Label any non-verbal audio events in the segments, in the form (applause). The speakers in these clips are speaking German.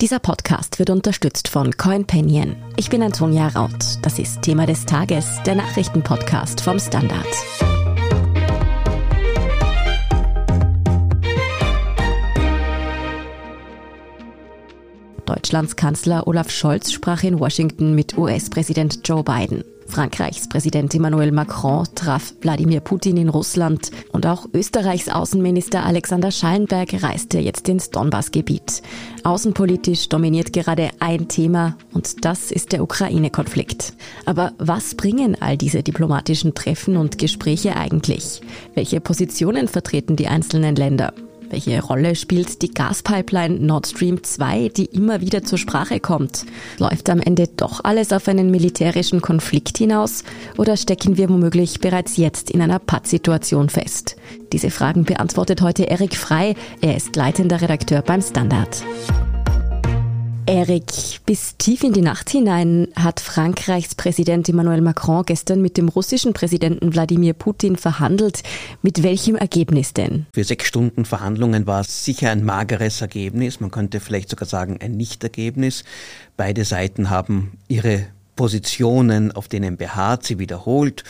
Dieser Podcast wird unterstützt von CoinPanion. Ich bin Antonia Raut. Das ist Thema des Tages, der Nachrichtenpodcast vom Standard. Deutschlands Kanzler Olaf Scholz sprach in Washington mit US-Präsident Joe Biden. Frankreichs Präsident Emmanuel Macron traf Wladimir Putin in Russland und auch Österreichs Außenminister Alexander Schallenberg reiste jetzt ins Donbassgebiet. Außenpolitisch dominiert gerade ein Thema und das ist der Ukraine-Konflikt. Aber was bringen all diese diplomatischen Treffen und Gespräche eigentlich? Welche Positionen vertreten die einzelnen Länder? Welche Rolle spielt die Gaspipeline Nord Stream 2, die immer wieder zur Sprache kommt? Läuft am Ende doch alles auf einen militärischen Konflikt hinaus oder stecken wir womöglich bereits jetzt in einer Pattsituation fest? Diese Fragen beantwortet heute Erik Frei. Er ist leitender Redakteur beim Standard. Erik, bis tief in die Nacht hinein hat Frankreichs Präsident Emmanuel Macron gestern mit dem russischen Präsidenten Wladimir Putin verhandelt. Mit welchem Ergebnis denn? Für sechs Stunden Verhandlungen war es sicher ein mageres Ergebnis. Man könnte vielleicht sogar sagen ein Nichtergebnis. Beide Seiten haben ihre Positionen, auf denen beharrt, sie wiederholt.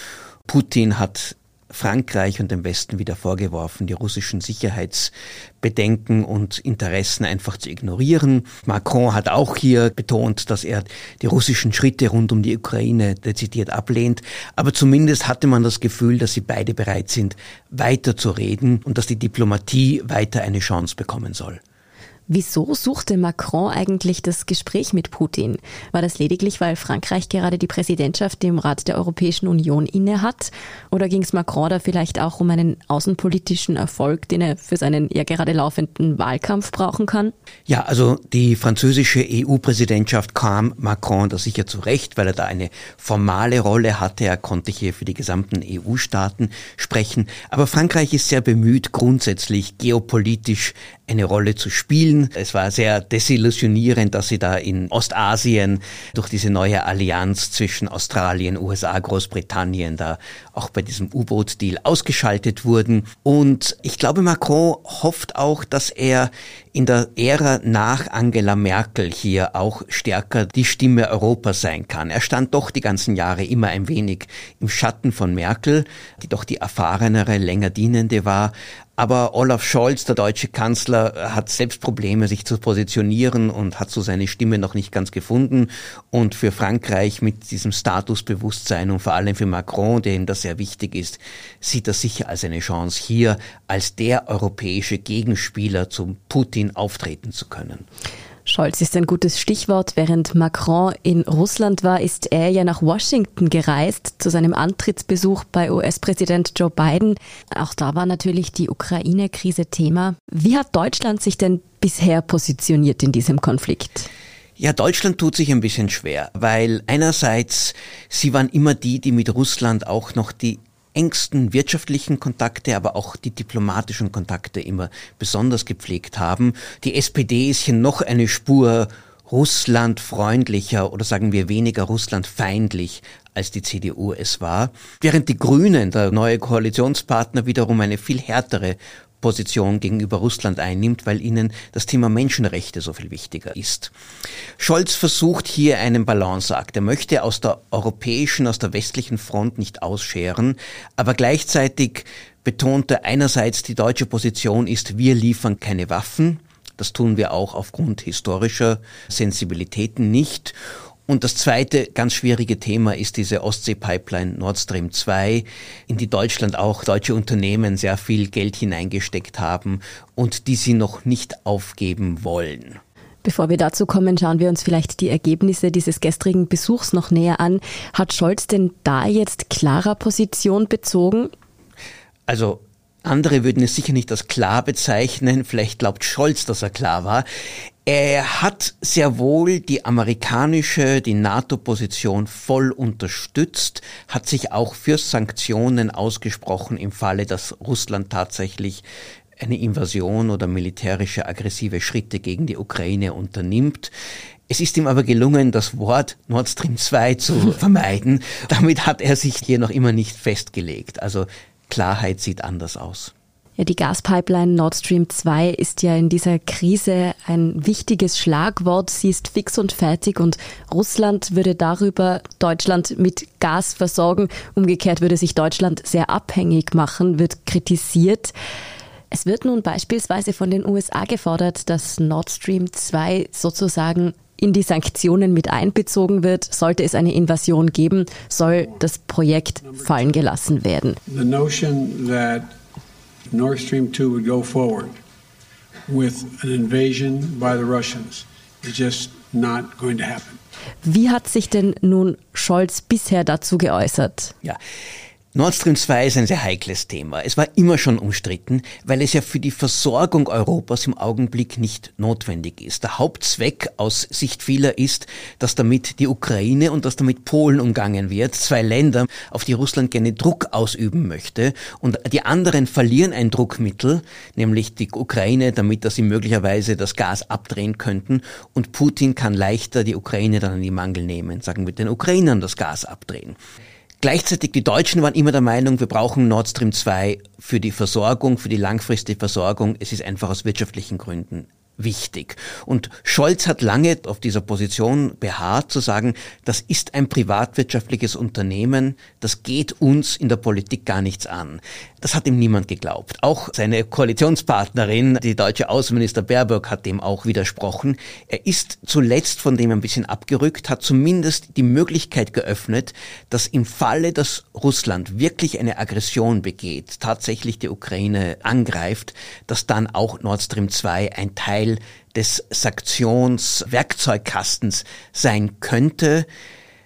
Putin hat Frankreich und dem Westen wieder vorgeworfen, die russischen Sicherheitsbedenken und Interessen einfach zu ignorieren. Macron hat auch hier betont, dass er die russischen Schritte rund um die Ukraine dezidiert ablehnt. Aber zumindest hatte man das Gefühl, dass sie beide bereit sind, weiter zu reden und dass die Diplomatie weiter eine Chance bekommen soll. Wieso suchte Macron eigentlich das Gespräch mit Putin? War das lediglich, weil Frankreich gerade die Präsidentschaft im Rat der Europäischen Union innehat? Oder ging es Macron da vielleicht auch um einen außenpolitischen Erfolg, den er für seinen ja gerade laufenden Wahlkampf brauchen kann? Ja, also die französische EU-Präsidentschaft kam Macron da sicher zurecht, weil er da eine formale Rolle hatte. Er konnte hier für die gesamten EU-Staaten sprechen. Aber Frankreich ist sehr bemüht, grundsätzlich geopolitisch eine Rolle zu spielen. Es war sehr desillusionierend, dass sie da in Ostasien durch diese neue Allianz zwischen Australien, USA, Großbritannien da auch bei diesem U-Boot-Deal ausgeschaltet wurden. Und ich glaube, Macron hofft auch, dass er in der Ära nach Angela Merkel hier auch stärker die Stimme Europas sein kann. Er stand doch die ganzen Jahre immer ein wenig im Schatten von Merkel, die doch die erfahrenere, länger dienende war. Aber Olaf Scholz, der deutsche Kanzler, hat selbst Probleme, sich zu positionieren und hat so seine Stimme noch nicht ganz gefunden. Und für Frankreich mit diesem Statusbewusstsein und vor allem für Macron, dem das sehr wichtig ist, sieht er sicher als eine Chance, hier als der europäische Gegenspieler zum Putin auftreten zu können. Scholz ist ein gutes Stichwort. Während Macron in Russland war, ist er ja nach Washington gereist zu seinem Antrittsbesuch bei US-Präsident Joe Biden. Auch da war natürlich die Ukraine-Krise Thema. Wie hat Deutschland sich denn bisher positioniert in diesem Konflikt? Ja, Deutschland tut sich ein bisschen schwer, weil einerseits sie waren immer die, die mit Russland auch noch die engsten wirtschaftlichen Kontakte, aber auch die diplomatischen Kontakte immer besonders gepflegt haben. Die SPD ist hier noch eine Spur russlandfreundlicher oder sagen wir weniger russlandfeindlich als die CDU es war, während die Grünen, der neue Koalitionspartner, wiederum eine viel härtere Position gegenüber Russland einnimmt, weil ihnen das Thema Menschenrechte so viel wichtiger ist. Scholz versucht hier einen Balanceakt. Er möchte aus der europäischen, aus der westlichen Front nicht ausscheren, aber gleichzeitig betont er einerseits die deutsche Position ist, wir liefern keine Waffen. Das tun wir auch aufgrund historischer Sensibilitäten nicht. Und das zweite ganz schwierige Thema ist diese Ostsee-Pipeline Nord Stream 2, in die Deutschland auch deutsche Unternehmen sehr viel Geld hineingesteckt haben und die sie noch nicht aufgeben wollen. Bevor wir dazu kommen, schauen wir uns vielleicht die Ergebnisse dieses gestrigen Besuchs noch näher an. Hat Scholz denn da jetzt klarer Position bezogen? Also andere würden es sicher nicht als klar bezeichnen. Vielleicht glaubt Scholz, dass er klar war. Er hat sehr wohl die amerikanische, die NATO-Position voll unterstützt, hat sich auch für Sanktionen ausgesprochen im Falle, dass Russland tatsächlich eine Invasion oder militärische aggressive Schritte gegen die Ukraine unternimmt. Es ist ihm aber gelungen, das Wort Nord Stream 2 zu (laughs) vermeiden. Damit hat er sich hier noch immer nicht festgelegt. Also Klarheit sieht anders aus. Ja, die Gaspipeline Nord Stream 2 ist ja in dieser Krise ein wichtiges Schlagwort. Sie ist fix und fertig und Russland würde darüber Deutschland mit Gas versorgen. Umgekehrt würde sich Deutschland sehr abhängig machen, wird kritisiert. Es wird nun beispielsweise von den USA gefordert, dass Nord Stream 2 sozusagen in die Sanktionen mit einbezogen wird. Sollte es eine Invasion geben, soll das Projekt fallen gelassen werden. The notion that Nord Stream 2 would go forward with an invasion by the Russians is just not going to happen. Wie hat sich denn nun Scholz bisher dazu geäußert? Ja, Nord Stream 2 ist ein sehr heikles Thema. Es war immer schon umstritten, weil es ja für die Versorgung Europas im Augenblick nicht notwendig ist. Der Hauptzweck aus Sicht vieler ist, dass damit die Ukraine und dass damit Polen umgangen wird, zwei Länder, auf die Russland gerne Druck ausüben möchte. Und die anderen verlieren ein Druckmittel, nämlich die Ukraine, damit dass sie möglicherweise das Gas abdrehen könnten. Und Putin kann leichter die Ukraine dann in die Mangel nehmen, sagen wir den Ukrainern das Gas abdrehen. Gleichzeitig die Deutschen waren immer der Meinung, wir brauchen Nord Stream 2 für die Versorgung, für die langfristige Versorgung. Es ist einfach aus wirtschaftlichen Gründen wichtig. Und Scholz hat lange auf dieser Position beharrt, zu sagen, das ist ein privatwirtschaftliches Unternehmen, das geht uns in der Politik gar nichts an. Das hat ihm niemand geglaubt. Auch seine Koalitionspartnerin, die deutsche Außenminister Baerbock, hat dem auch widersprochen. Er ist zuletzt von dem ein bisschen abgerückt, hat zumindest die Möglichkeit geöffnet, dass im Falle, dass Russland wirklich eine Aggression begeht, tatsächlich die Ukraine angreift, dass dann auch Nord Stream 2 ein Teil des Sanktionswerkzeugkastens sein könnte.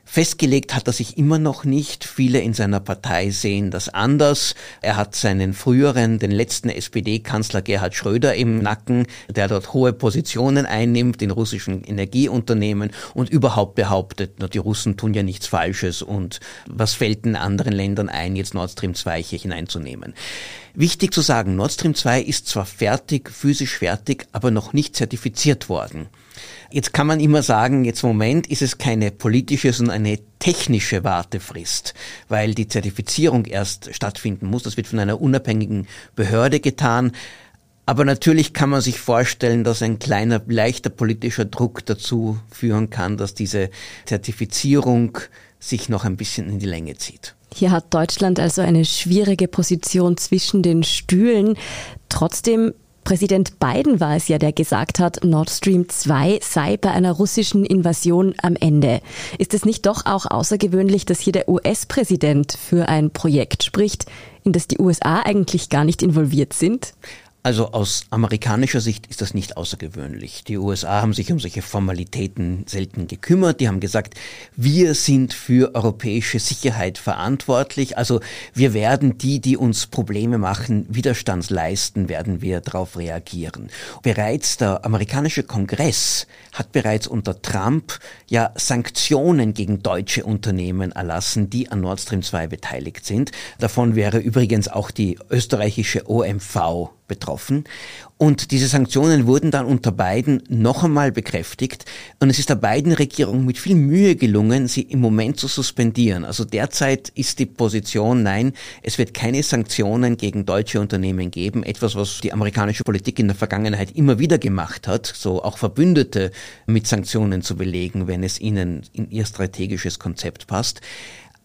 Festgelegt hat er sich immer noch nicht. Viele in seiner Partei sehen das anders. Er hat seinen früheren, den letzten SPD-Kanzler Gerhard Schröder im Nacken, der dort hohe Positionen einnimmt in russischen Energieunternehmen und überhaupt behauptet, na, die Russen tun ja nichts Falsches und was fällt in anderen Ländern ein, jetzt Nord Stream 2 hier hineinzunehmen. Wichtig zu sagen, Nord Stream 2 ist zwar fertig, physisch fertig, aber noch nicht zertifiziert worden. Jetzt kann man immer sagen, jetzt im Moment ist es keine politische, sondern eine technische Wartefrist, weil die Zertifizierung erst stattfinden muss. Das wird von einer unabhängigen Behörde getan. Aber natürlich kann man sich vorstellen, dass ein kleiner, leichter politischer Druck dazu führen kann, dass diese Zertifizierung sich noch ein bisschen in die Länge zieht. Hier hat Deutschland also eine schwierige Position zwischen den Stühlen. Trotzdem Präsident Biden war es ja, der gesagt hat, Nord Stream 2 sei bei einer russischen Invasion am Ende. Ist es nicht doch auch außergewöhnlich, dass hier der US-Präsident für ein Projekt spricht, in das die USA eigentlich gar nicht involviert sind? Also aus amerikanischer Sicht ist das nicht außergewöhnlich. Die USA haben sich um solche Formalitäten selten gekümmert. Die haben gesagt, wir sind für europäische Sicherheit verantwortlich. Also wir werden die, die uns Probleme machen, Widerstand leisten, werden wir darauf reagieren. Bereits der amerikanische Kongress hat bereits unter Trump ja Sanktionen gegen deutsche Unternehmen erlassen, die an Nord Stream 2 beteiligt sind. Davon wäre übrigens auch die österreichische OMV betroffen. Und diese Sanktionen wurden dann unter Biden noch einmal bekräftigt. Und es ist der Biden-Regierung mit viel Mühe gelungen, sie im Moment zu suspendieren. Also derzeit ist die Position, nein, es wird keine Sanktionen gegen deutsche Unternehmen geben. Etwas, was die amerikanische Politik in der Vergangenheit immer wieder gemacht hat, so auch Verbündete mit Sanktionen zu belegen, wenn es ihnen in ihr strategisches Konzept passt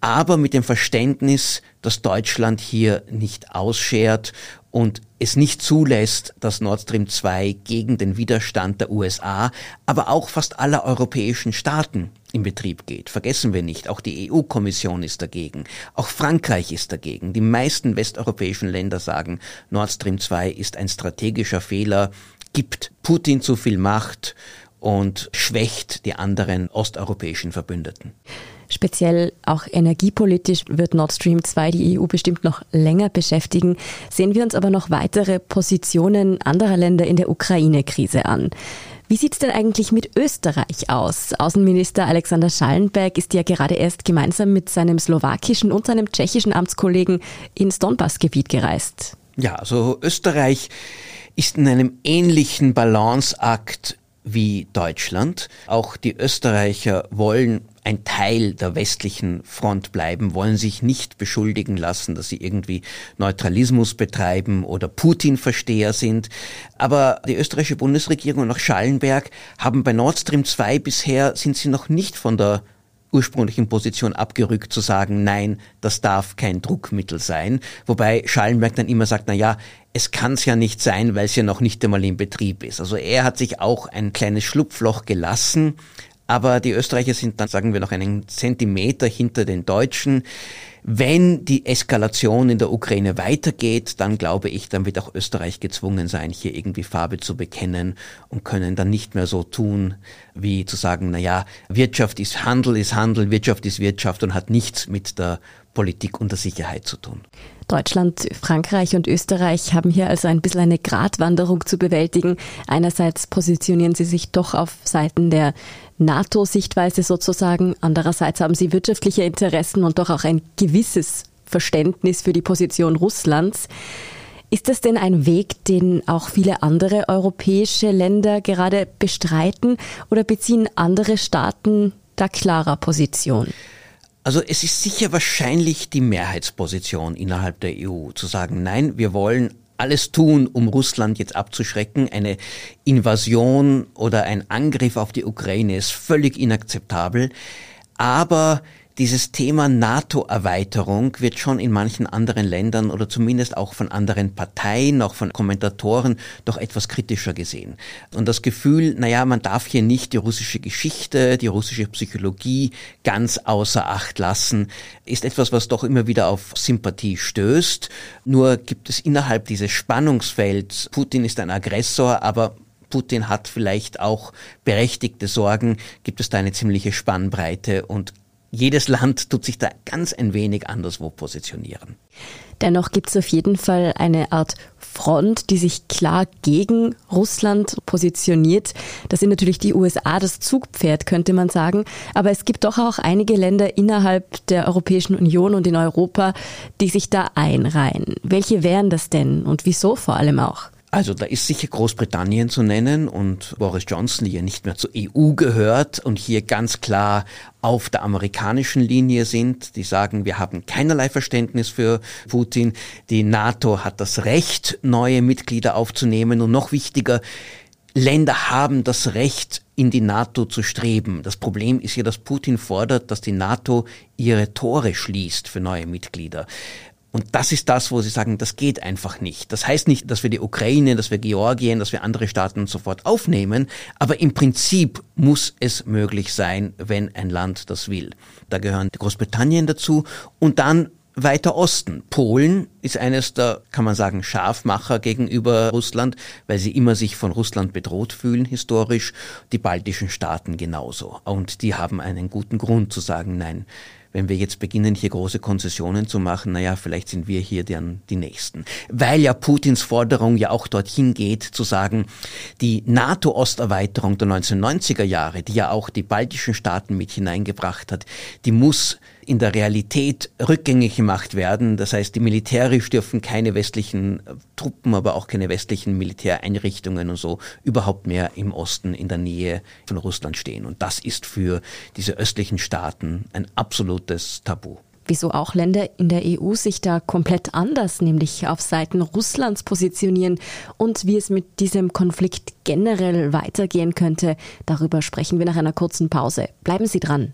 aber mit dem Verständnis, dass Deutschland hier nicht ausschert und es nicht zulässt, dass Nord Stream 2 gegen den Widerstand der USA, aber auch fast aller europäischen Staaten in Betrieb geht. Vergessen wir nicht, auch die EU-Kommission ist dagegen, auch Frankreich ist dagegen. Die meisten westeuropäischen Länder sagen, Nord Stream 2 ist ein strategischer Fehler, gibt Putin zu viel Macht und schwächt die anderen osteuropäischen Verbündeten. Speziell auch energiepolitisch wird Nord Stream 2 die EU bestimmt noch länger beschäftigen. Sehen wir uns aber noch weitere Positionen anderer Länder in der Ukraine-Krise an. Wie sieht's denn eigentlich mit Österreich aus? Außenminister Alexander Schallenberg ist ja gerade erst gemeinsam mit seinem slowakischen und seinem tschechischen Amtskollegen ins Donbassgebiet gereist. Ja, also Österreich ist in einem ähnlichen Balanceakt wie Deutschland. Auch die Österreicher wollen ein Teil der westlichen Front bleiben, wollen sich nicht beschuldigen lassen, dass sie irgendwie Neutralismus betreiben oder Putin-Versteher sind. Aber die österreichische Bundesregierung und auch Schallenberg haben bei Nord Stream 2 bisher sind sie noch nicht von der ursprünglichen Position abgerückt zu sagen, nein, das darf kein Druckmittel sein. Wobei Schallenberg dann immer sagt, na ja, es kann es ja nicht sein, weil es ja noch nicht einmal in Betrieb ist. Also er hat sich auch ein kleines Schlupfloch gelassen. Aber die Österreicher sind dann, sagen wir, noch einen Zentimeter hinter den Deutschen. Wenn die Eskalation in der Ukraine weitergeht, dann glaube ich, dann wird auch Österreich gezwungen sein, hier irgendwie Farbe zu bekennen und können dann nicht mehr so tun, wie zu sagen, na ja, Wirtschaft ist Handel, ist Handel, Wirtschaft ist Wirtschaft und hat nichts mit der Politik und der Sicherheit zu tun. Deutschland, Frankreich und Österreich haben hier also ein bisschen eine Gratwanderung zu bewältigen. Einerseits positionieren sie sich doch auf Seiten der NATO-Sichtweise sozusagen. Andererseits haben sie wirtschaftliche Interessen und doch auch ein gewisses Verständnis für die Position Russlands. Ist das denn ein Weg, den auch viele andere europäische Länder gerade bestreiten oder beziehen andere Staaten da klarer Position? Also es ist sicher wahrscheinlich die Mehrheitsposition innerhalb der EU zu sagen, nein, wir wollen alles tun, um Russland jetzt abzuschrecken. Eine Invasion oder ein Angriff auf die Ukraine ist völlig inakzeptabel. Aber dieses Thema NATO-Erweiterung wird schon in manchen anderen Ländern oder zumindest auch von anderen Parteien, auch von Kommentatoren doch etwas kritischer gesehen. Und das Gefühl, naja, man darf hier nicht die russische Geschichte, die russische Psychologie ganz außer Acht lassen, ist etwas, was doch immer wieder auf Sympathie stößt. Nur gibt es innerhalb dieses Spannungsfelds, Putin ist ein Aggressor, aber Putin hat vielleicht auch berechtigte Sorgen, gibt es da eine ziemliche Spannbreite und jedes Land tut sich da ganz ein wenig anderswo positionieren. Dennoch gibt es auf jeden Fall eine Art Front, die sich klar gegen Russland positioniert. Das sind natürlich die USA das Zugpferd, könnte man sagen. Aber es gibt doch auch einige Länder innerhalb der Europäischen Union und in Europa, die sich da einreihen. Welche wären das denn und wieso vor allem auch? Also da ist sicher Großbritannien zu nennen und Boris Johnson, die ja nicht mehr zur EU gehört und hier ganz klar auf der amerikanischen Linie sind. Die sagen, wir haben keinerlei Verständnis für Putin. Die NATO hat das Recht, neue Mitglieder aufzunehmen und noch wichtiger, Länder haben das Recht, in die NATO zu streben. Das Problem ist ja, dass Putin fordert, dass die NATO ihre Tore schließt für neue Mitglieder. Und das ist das, wo sie sagen, das geht einfach nicht. Das heißt nicht, dass wir die Ukraine, dass wir Georgien, dass wir andere Staaten sofort aufnehmen, aber im Prinzip muss es möglich sein, wenn ein Land das will. Da gehören Großbritannien dazu und dann weiter Osten. Polen ist eines der, kann man sagen, Scharfmacher gegenüber Russland, weil sie immer sich von Russland bedroht fühlen, historisch. Die baltischen Staaten genauso. Und die haben einen guten Grund zu sagen, nein, wenn wir jetzt beginnen, hier große Konzessionen zu machen, naja, vielleicht sind wir hier dann die Nächsten. Weil ja Putins Forderung ja auch dorthin geht, zu sagen, die NATO-Osterweiterung der 1990er Jahre, die ja auch die baltischen Staaten mit hineingebracht hat, die muss in der Realität rückgängig gemacht werden. Das heißt, die militärisch dürfen keine westlichen äh, Truppen, aber auch keine westlichen Militäreinrichtungen und so überhaupt mehr im Osten in der Nähe von Russland stehen. Und das ist für diese östlichen Staaten ein absolutes Tabu wieso auch Länder in der EU sich da komplett anders, nämlich auf Seiten Russlands positionieren und wie es mit diesem Konflikt generell weitergehen könnte. Darüber sprechen wir nach einer kurzen Pause. Bleiben Sie dran.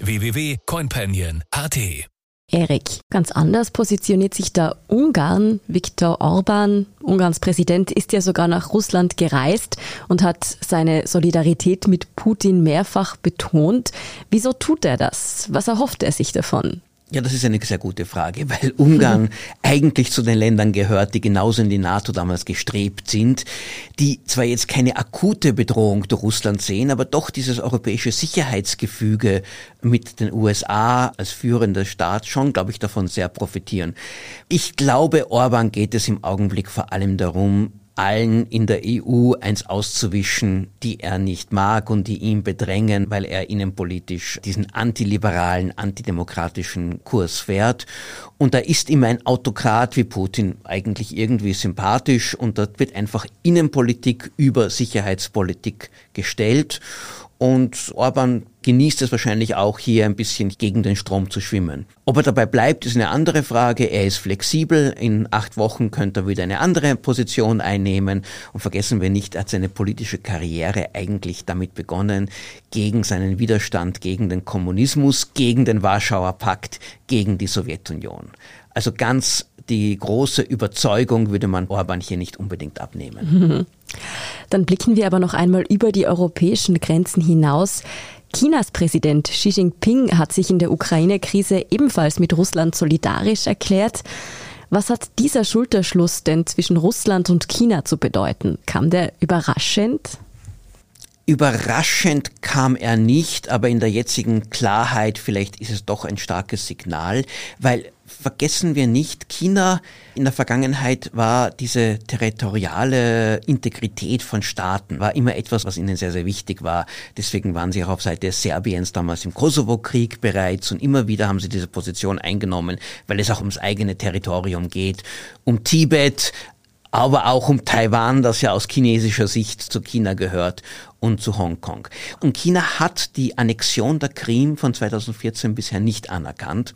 www.coinpanion.at Erik, ganz anders positioniert sich da Ungarn. Viktor Orban, Ungarns Präsident, ist ja sogar nach Russland gereist und hat seine Solidarität mit Putin mehrfach betont. Wieso tut er das? Was erhofft er sich davon? Ja, das ist eine sehr gute Frage, weil Ungarn (laughs) eigentlich zu den Ländern gehört, die genauso in die NATO damals gestrebt sind, die zwar jetzt keine akute Bedrohung durch Russland sehen, aber doch dieses europäische Sicherheitsgefüge mit den USA als führender Staat schon, glaube ich, davon sehr profitieren. Ich glaube, Orban geht es im Augenblick vor allem darum, allen in der EU eins auszuwischen, die er nicht mag und die ihn bedrängen, weil er innenpolitisch diesen antiliberalen, antidemokratischen Kurs fährt. Und da ist ihm ein Autokrat wie Putin eigentlich irgendwie sympathisch und dort wird einfach Innenpolitik über Sicherheitspolitik gestellt. Und Orban genießt es wahrscheinlich auch hier ein bisschen gegen den Strom zu schwimmen. Ob er dabei bleibt, ist eine andere Frage. Er ist flexibel. In acht Wochen könnte er wieder eine andere Position einnehmen. Und vergessen wir nicht, er hat seine politische Karriere eigentlich damit begonnen, gegen seinen Widerstand gegen den Kommunismus, gegen den Warschauer Pakt, gegen die Sowjetunion. Also ganz die große Überzeugung würde man Orban hier nicht unbedingt abnehmen. (laughs) Dann blicken wir aber noch einmal über die europäischen Grenzen hinaus. Chinas Präsident Xi Jinping hat sich in der Ukraine-Krise ebenfalls mit Russland solidarisch erklärt. Was hat dieser Schulterschluss denn zwischen Russland und China zu bedeuten? Kam der überraschend? Überraschend kam er nicht, aber in der jetzigen Klarheit vielleicht ist es doch ein starkes Signal, weil vergessen wir nicht, China in der Vergangenheit war diese territoriale Integrität von Staaten, war immer etwas, was ihnen sehr, sehr wichtig war. Deswegen waren sie auch auf Seite Serbiens damals im Kosovo-Krieg bereits und immer wieder haben sie diese Position eingenommen, weil es auch ums eigene Territorium geht. Um Tibet, aber auch um Taiwan, das ja aus chinesischer Sicht zu China gehört und zu Hongkong. Und China hat die Annexion der Krim von 2014 bisher nicht anerkannt.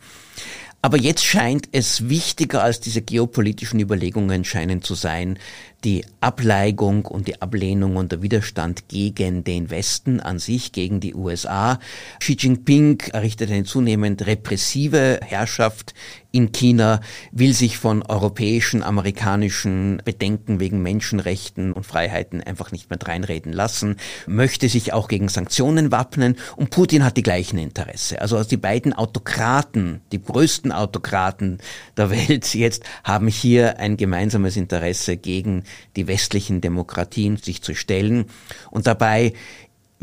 Aber jetzt scheint es wichtiger als diese geopolitischen Überlegungen scheinen zu sein, die Ableigung und die Ablehnung und der Widerstand gegen den Westen an sich, gegen die USA. Xi Jinping errichtet eine zunehmend repressive Herrschaft in China, will sich von europäischen, amerikanischen Bedenken wegen Menschenrechten und Freiheiten einfach nicht mehr dreinreden lassen, möchte sich auch gegen Sanktionen wappnen und Putin hat die gleichen Interesse. Also die beiden Autokraten, die größten Autokraten der Welt jetzt haben hier ein gemeinsames Interesse gegen die westlichen Demokratien sich zu stellen. Und dabei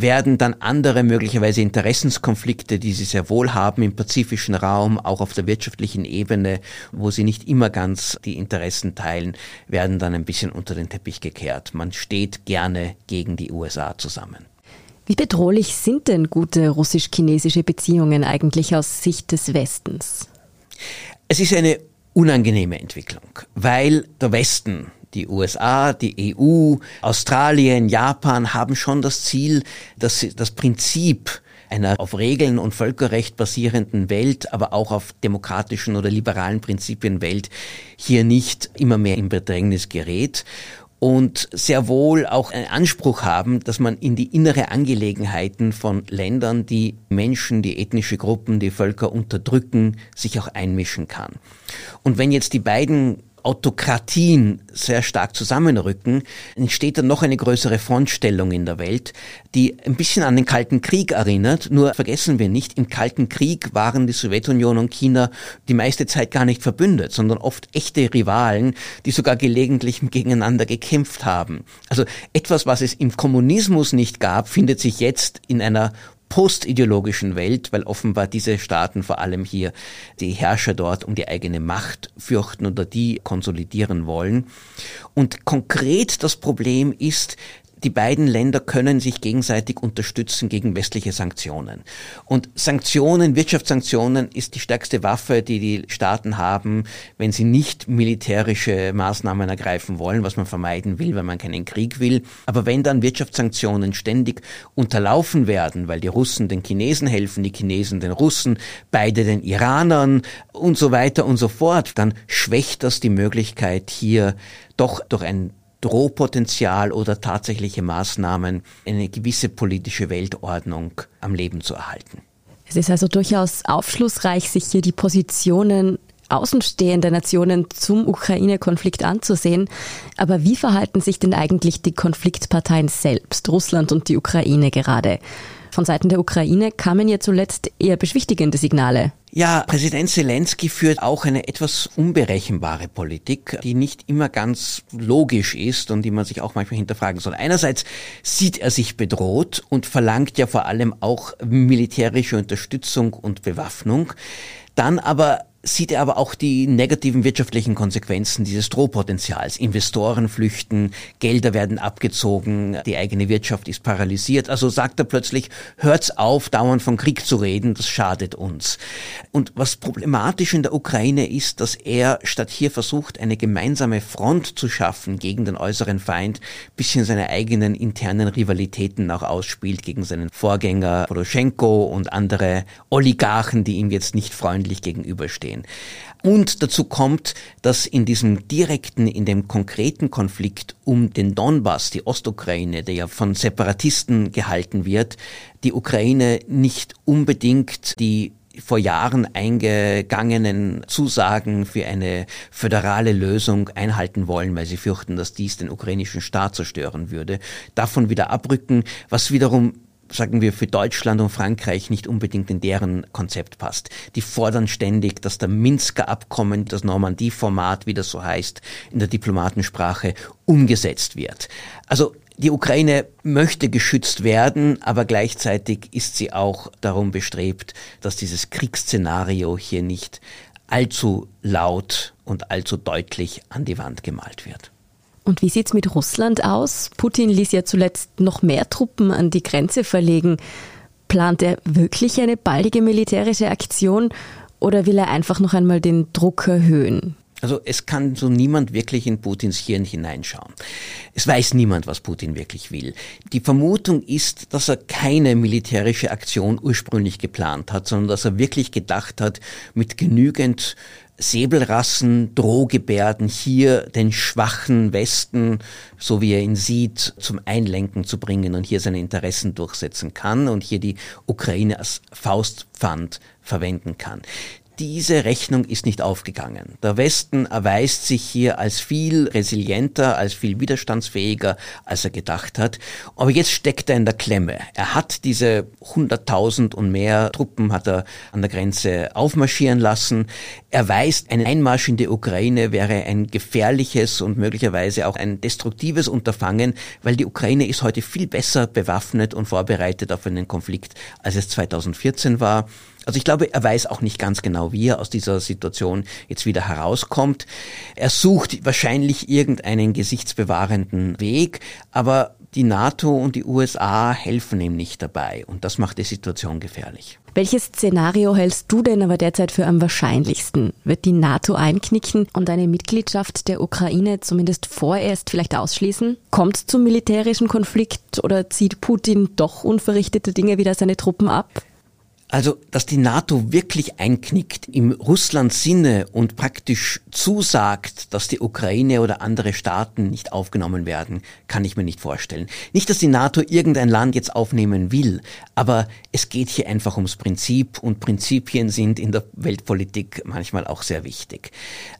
werden dann andere möglicherweise Interessenskonflikte, die sie sehr wohl haben im pazifischen Raum, auch auf der wirtschaftlichen Ebene, wo sie nicht immer ganz die Interessen teilen, werden dann ein bisschen unter den Teppich gekehrt. Man steht gerne gegen die USA zusammen. Wie bedrohlich sind denn gute russisch-chinesische Beziehungen eigentlich aus Sicht des Westens? Es ist eine unangenehme Entwicklung, weil der Westen die USA, die EU, Australien, Japan haben schon das Ziel, dass das Prinzip einer auf Regeln und Völkerrecht basierenden Welt, aber auch auf demokratischen oder liberalen Prinzipien Welt hier nicht immer mehr in Bedrängnis gerät und sehr wohl auch einen Anspruch haben, dass man in die innere Angelegenheiten von Ländern, die Menschen, die ethnische Gruppen, die Völker unterdrücken, sich auch einmischen kann. Und wenn jetzt die beiden Autokratien sehr stark zusammenrücken, entsteht dann noch eine größere Frontstellung in der Welt, die ein bisschen an den Kalten Krieg erinnert. Nur vergessen wir nicht, im Kalten Krieg waren die Sowjetunion und China die meiste Zeit gar nicht verbündet, sondern oft echte Rivalen, die sogar gelegentlich (laughs) gegeneinander gekämpft haben. Also etwas, was es im Kommunismus nicht gab, findet sich jetzt in einer postideologischen Welt, weil offenbar diese Staaten vor allem hier die Herrscher dort um die eigene Macht fürchten oder die konsolidieren wollen. Und konkret das Problem ist, die beiden Länder können sich gegenseitig unterstützen gegen westliche Sanktionen. Und Sanktionen, Wirtschaftssanktionen ist die stärkste Waffe, die die Staaten haben, wenn sie nicht militärische Maßnahmen ergreifen wollen, was man vermeiden will, wenn man keinen Krieg will. Aber wenn dann Wirtschaftssanktionen ständig unterlaufen werden, weil die Russen den Chinesen helfen, die Chinesen den Russen, beide den Iranern und so weiter und so fort, dann schwächt das die Möglichkeit hier doch durch ein Drohpotenzial oder tatsächliche Maßnahmen, eine gewisse politische Weltordnung am Leben zu erhalten. Es ist also durchaus aufschlussreich, sich hier die Positionen außenstehender Nationen zum Ukraine-Konflikt anzusehen. Aber wie verhalten sich denn eigentlich die Konfliktparteien selbst, Russland und die Ukraine gerade? Von Seiten der Ukraine kamen ja zuletzt eher beschwichtigende Signale. Ja, Präsident Zelensky führt auch eine etwas unberechenbare Politik, die nicht immer ganz logisch ist und die man sich auch manchmal hinterfragen soll. Einerseits sieht er sich bedroht und verlangt ja vor allem auch militärische Unterstützung und Bewaffnung. Dann aber sieht er aber auch die negativen wirtschaftlichen Konsequenzen dieses Drohpotenzials. Investoren flüchten, Gelder werden abgezogen, die eigene Wirtschaft ist paralysiert. Also sagt er plötzlich, hört's auf, dauernd von Krieg zu reden, das schadet uns. Und was problematisch in der Ukraine ist, dass er statt hier versucht, eine gemeinsame Front zu schaffen gegen den äußeren Feind, bisschen seine eigenen internen Rivalitäten auch ausspielt gegen seinen Vorgänger Poroschenko und andere Oligarchen, die ihm jetzt nicht freundlich gegenüberstehen sehen. Und dazu kommt, dass in diesem direkten, in dem konkreten Konflikt um den Donbass, die Ostukraine, der ja von Separatisten gehalten wird, die Ukraine nicht unbedingt die vor Jahren eingegangenen Zusagen für eine föderale Lösung einhalten wollen, weil sie fürchten, dass dies den ukrainischen Staat zerstören würde, davon wieder abrücken, was wiederum sagen wir, für Deutschland und Frankreich nicht unbedingt in deren Konzept passt. Die fordern ständig, dass der Minsker Abkommen, das Normandie-Format, wie das so heißt, in der Diplomatensprache umgesetzt wird. Also die Ukraine möchte geschützt werden, aber gleichzeitig ist sie auch darum bestrebt, dass dieses Kriegsszenario hier nicht allzu laut und allzu deutlich an die Wand gemalt wird. Und wie sieht's mit Russland aus? Putin ließ ja zuletzt noch mehr Truppen an die Grenze verlegen. Plant er wirklich eine baldige militärische Aktion oder will er einfach noch einmal den Druck erhöhen? Also es kann so niemand wirklich in Putins Hirn hineinschauen. Es weiß niemand, was Putin wirklich will. Die Vermutung ist, dass er keine militärische Aktion ursprünglich geplant hat, sondern dass er wirklich gedacht hat, mit genügend Säbelrassen, Drohgebärden hier den schwachen Westen, so wie er ihn sieht, zum Einlenken zu bringen und hier seine Interessen durchsetzen kann und hier die Ukraine als Faustpfand verwenden kann diese Rechnung ist nicht aufgegangen. Der Westen erweist sich hier als viel resilienter, als viel widerstandsfähiger, als er gedacht hat. Aber jetzt steckt er in der Klemme. Er hat diese 100.000 und mehr Truppen hat er an der Grenze aufmarschieren lassen. Er weiß, ein Einmarsch in die Ukraine wäre ein gefährliches und möglicherweise auch ein destruktives Unterfangen, weil die Ukraine ist heute viel besser bewaffnet und vorbereitet auf einen Konflikt, als es 2014 war. Also ich glaube, er weiß auch nicht ganz genau, wie er aus dieser Situation jetzt wieder herauskommt. Er sucht wahrscheinlich irgendeinen gesichtsbewahrenden Weg, aber die NATO und die USA helfen ihm nicht dabei und das macht die Situation gefährlich. Welches Szenario hältst du denn aber derzeit für am wahrscheinlichsten? Wird die NATO einknicken und eine Mitgliedschaft der Ukraine zumindest vorerst vielleicht ausschließen? Kommt zum militärischen Konflikt oder zieht Putin doch unverrichtete Dinge wieder seine Truppen ab? Also, dass die NATO wirklich einknickt im Russlands Sinne und praktisch zusagt, dass die Ukraine oder andere Staaten nicht aufgenommen werden, kann ich mir nicht vorstellen. Nicht, dass die NATO irgendein Land jetzt aufnehmen will, aber es geht hier einfach ums Prinzip und Prinzipien sind in der Weltpolitik manchmal auch sehr wichtig.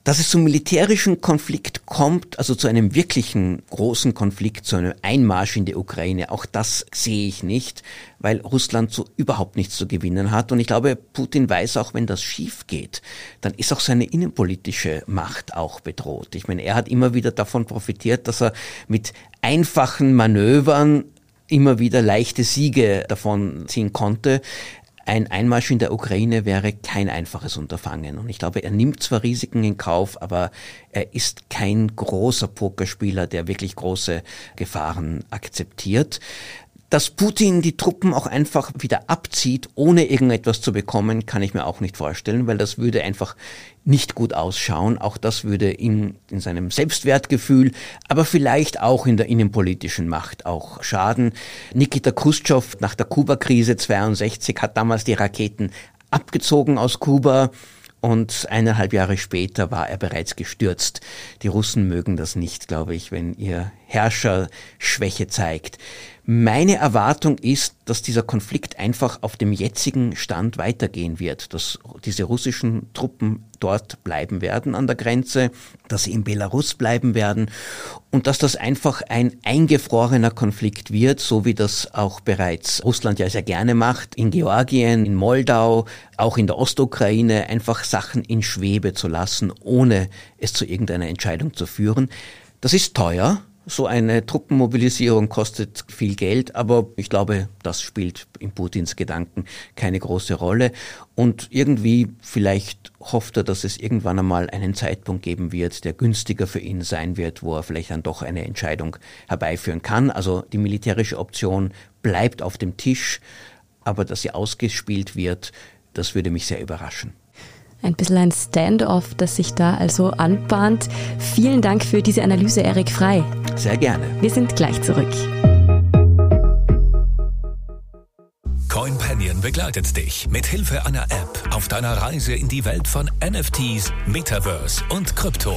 Dass es zum militärischen Konflikt kommt, also zu einem wirklichen großen Konflikt, zu einem Einmarsch in die Ukraine, auch das sehe ich nicht, weil Russland so überhaupt nichts zu gewinnen hat. Und ich glaube, Putin weiß auch, wenn das schief geht, dann ist auch seine innenpolitische Macht auch bedroht. Ich meine, er hat immer wieder davon profitiert, dass er mit einfachen Manövern immer wieder leichte Siege davon ziehen konnte. Ein Einmarsch in der Ukraine wäre kein einfaches Unterfangen. Und ich glaube, er nimmt zwar Risiken in Kauf, aber er ist kein großer Pokerspieler, der wirklich große Gefahren akzeptiert. Dass Putin die Truppen auch einfach wieder abzieht, ohne irgendetwas zu bekommen, kann ich mir auch nicht vorstellen, weil das würde einfach nicht gut ausschauen. Auch das würde ihm in seinem Selbstwertgefühl, aber vielleicht auch in der innenpolitischen Macht auch schaden. Nikita Khrushchev nach der Kuba-Krise 62 hat damals die Raketen abgezogen aus Kuba. Und eineinhalb Jahre später war er bereits gestürzt. Die Russen mögen das nicht, glaube ich, wenn ihr Herrscher Schwäche zeigt. Meine Erwartung ist, dass dieser Konflikt einfach auf dem jetzigen Stand weitergehen wird, dass diese russischen Truppen dort bleiben werden an der Grenze, dass sie in Belarus bleiben werden und dass das einfach ein eingefrorener Konflikt wird, so wie das auch bereits Russland ja sehr gerne macht, in Georgien, in Moldau, auch in der Ostukraine, einfach Sachen in Schwebe zu lassen, ohne es zu irgendeiner Entscheidung zu führen. Das ist teuer, so eine Truppenmobilisierung kostet viel Geld, aber ich glaube, das spielt in Putins Gedanken keine große Rolle. Und irgendwie vielleicht hofft er, dass es irgendwann einmal einen Zeitpunkt geben wird, der günstiger für ihn sein wird, wo er vielleicht dann doch eine Entscheidung herbeiführen kann. Also die militärische Option bleibt auf dem Tisch, aber dass sie ausgespielt wird, das würde mich sehr überraschen. Ein bisschen ein Standoff, das sich da also anbahnt. Vielen Dank für diese Analyse, Erik Frei. Sehr gerne. Wir sind gleich zurück. CoinPanion begleitet dich mit Hilfe einer App auf deiner Reise in die Welt von NFTs, Metaverse und Krypto.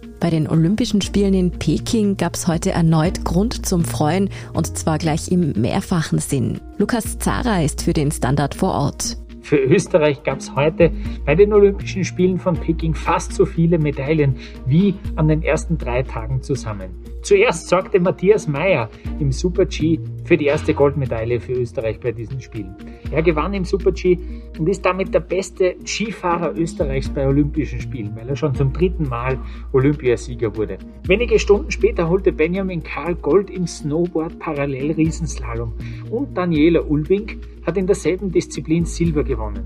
Bei den Olympischen Spielen in Peking gab es heute erneut Grund zum Freuen und zwar gleich im mehrfachen Sinn. Lukas Zara ist für den Standard vor Ort. Für Österreich gab es heute bei den Olympischen Spielen von Peking fast so viele Medaillen wie an den ersten drei Tagen zusammen. Zuerst sorgte Matthias Meyer im Super-G für die erste Goldmedaille für Österreich bei diesen Spielen. Er gewann im Super-G und ist damit der beste Skifahrer Österreichs bei Olympischen Spielen, weil er schon zum dritten Mal Olympiasieger wurde. Wenige Stunden später holte Benjamin Karl Gold im Snowboard Parallel Riesenslalom und Daniela Ulwink hat in derselben Disziplin Silber gewonnen.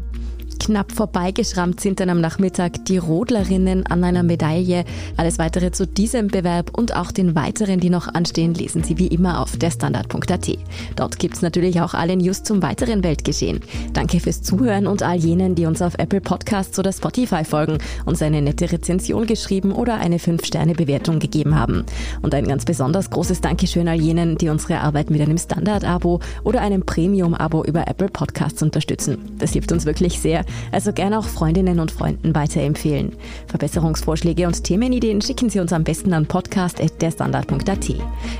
Knapp vorbeigeschrammt sind dann am Nachmittag die Rodlerinnen an einer Medaille. Alles weitere zu diesem Bewerb und auch den weiteren, die noch anstehen, lesen Sie wie immer auf der Standard.at. Dort gibt es natürlich auch alle News zum weiteren Weltgeschehen. Danke fürs Zuhören und all jenen, die uns auf Apple Podcasts oder Spotify folgen, uns eine nette Rezension geschrieben oder eine 5-Sterne-Bewertung gegeben haben. Und ein ganz besonders großes Dankeschön all jenen, die unsere Arbeit mit einem Standard-Abo oder einem Premium-Abo über Apple Podcasts unterstützen. Das hilft uns wirklich sehr. Also gerne auch Freundinnen und Freunden weiterempfehlen. Verbesserungsvorschläge und Themenideen schicken Sie uns am besten an podcast.derstandard.at.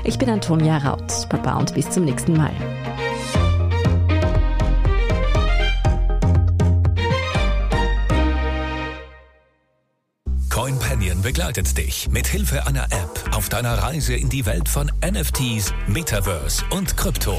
Ich bin Antonia Raut. Papa und bis zum nächsten Mal. CoinPanion begleitet dich mit Hilfe einer App auf deiner Reise in die Welt von NFTs, Metaverse und Krypto.